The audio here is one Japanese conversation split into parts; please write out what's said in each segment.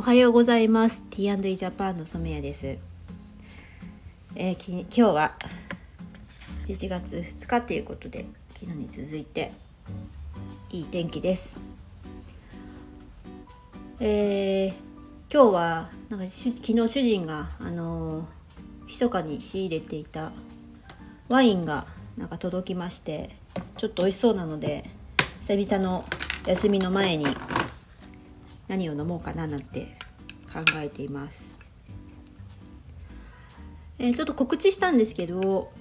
おはようございます。T&E ジャパンの染谷です、えー、き今日は11月2日ということで昨日に続いていい天気です。えー、今日はなんか昨日主人があのー、密かに仕入れていたワインがなんか届きましてちょっと美味しそうなので久々の休みの前に何を飲もうかななんて考えています。えー、ちょっと告知したんですけど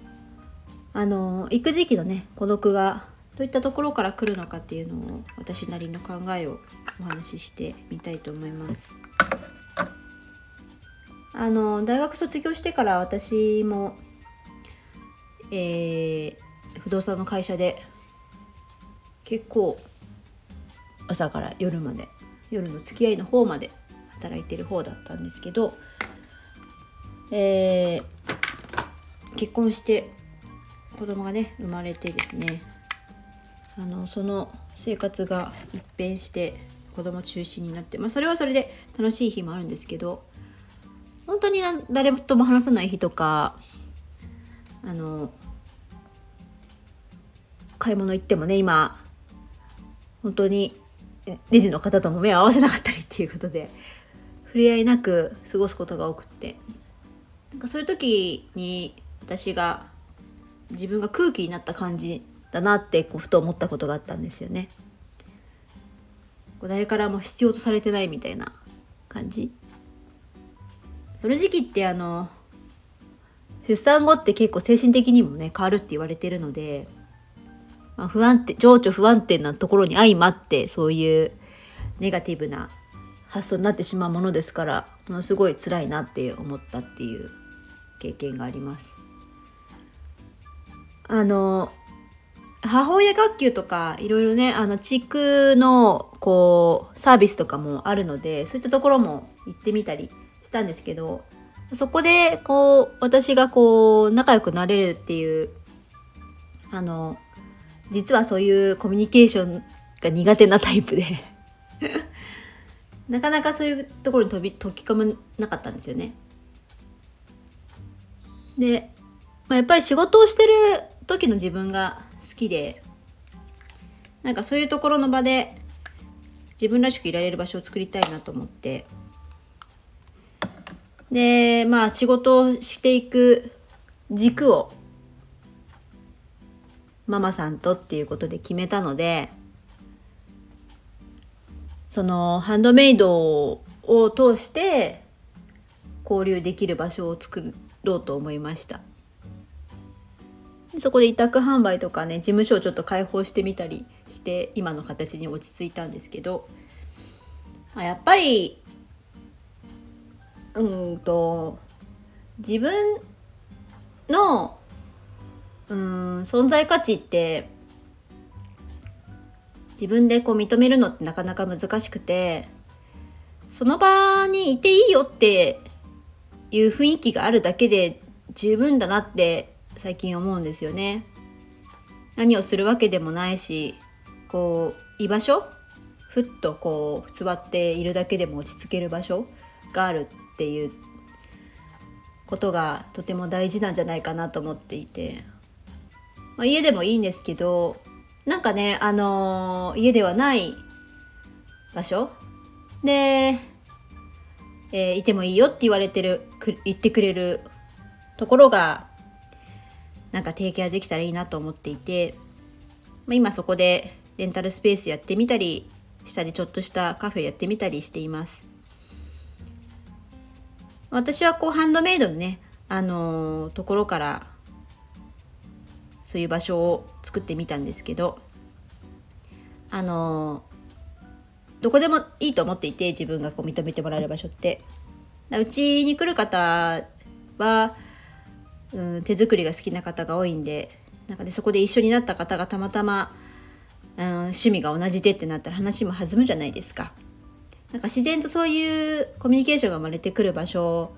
あの育児期のね孤独がどういったところから来るのかっていうのを私なりの考えをお話ししてみたいと思います。あの大学卒業してから私も、えー、不動産の会社で結構朝から夜まで夜の付き合いの方まで働いてる方だったんですけど、えー、結婚して子供がね生まれてですねあのその生活が一変して子供中心になって、まあ、それはそれで楽しい日もあるんですけど本当に誰とも話さない日とかあの買い物行ってもね今本当にレジの方とも目を合わせなかったりっていうことで触れ合いなく過ごすことが多くってなんかそういう時に私が自分が空気になった感じだなってこうふと思ったことがあったんですよね。誰からも必要とされてないみたいな感じ。その時期ってあの出産後って結構精神的にもね変わるって言われてるのでまあ、不安定、情緒不安定なところに相まって、そういうネガティブな発想になってしまうものですから、ものすごい辛いなって思ったっていう経験があります。あの、母親学級とかいろいろね、あの、地区のこう、サービスとかもあるので、そういったところも行ってみたりしたんですけど、そこでこう、私がこう、仲良くなれるっていう、あの、実はそういうコミュニケーションが苦手なタイプで なかなかそういうところに飛び溶き込まなかったんですよね。で、まあ、やっぱり仕事をしてる時の自分が好きでなんかそういうところの場で自分らしくいられる場所を作りたいなと思ってでまあ仕事をしていく軸をママさんとっていうことで決めたのでそのハンドメイドを通して交流できる場所を作ろうと思いました。そこで委託販売とかね事務所をちょっと開放してみたりして今の形に落ち着いたんですけどやっぱりうんと自分のうん存在価値って自分でこう認めるのってなかなか難しくてその場にいていいよっていう雰囲気があるだけで十分だなって最近思うんですよね。何をするわけでもないしこう居場所ふっとこう座っているだけでも落ち着ける場所があるっていうことがとても大事なんじゃないかなと思っていてまあ、家でもいいんですけどなんかねあのー、家ではない場所。で、えー、いてもいいよって言われてる言ってくれるところがなんか提携できたらいいなと思っていて、まあ、今そこでレンタルスペースやってみたりしたりちょっとしたカフェやってみたりしています。私はこうハンドメイドのねあのー、ところからそういう場所を作ってみたんですけどあのどこでもいいと思っていて自分がこう認めてもらえる場所ってうちに来る方は、うん、手作りが好きな方が多いんでなんかねそこで一緒になった方がたまたま、うん、趣味が同じでってなったら話も弾むじゃないですか。なんか自然とそういうコミュニケーションが生まれてくる場所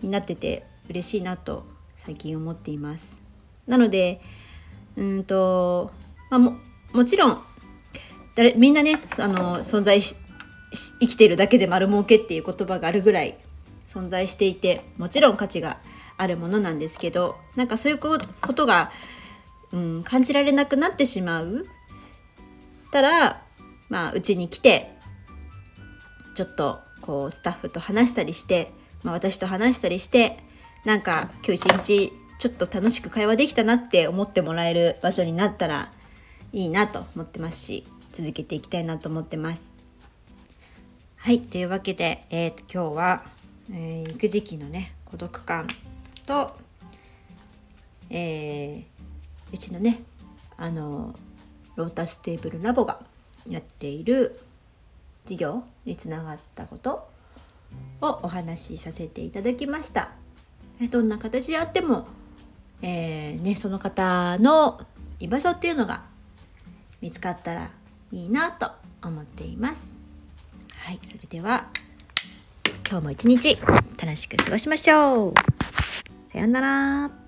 になってて嬉しいなと最近思っています。なのでうんと、まあ、ももちろん誰みんなねあの存在し生きてるだけで丸儲けっていう言葉があるぐらい存在していてもちろん価値があるものなんですけどなんかそういうことが、うん、感じられなくなってしまう。たらまあうちに来てちょっとこうスタッフと話したりして、まあ、私と話したりしてなんか今日一日ちょっと楽しく会話できたなって思ってもらえる場所になったらいいなと思ってますし続けていきたいなと思ってます。はい。というわけで、えー、と今日は、えー、育児期のね、孤独感と、えー、うちのね、あの、ロータステーブルラボがやっている事業につながったことをお話しさせていただきました。どんな形であっても、えー、ね、その方の居場所っていうのが見つかったらいいなと思っています。はい、それでは今日も一日楽しく過ごしましょう。さようなら。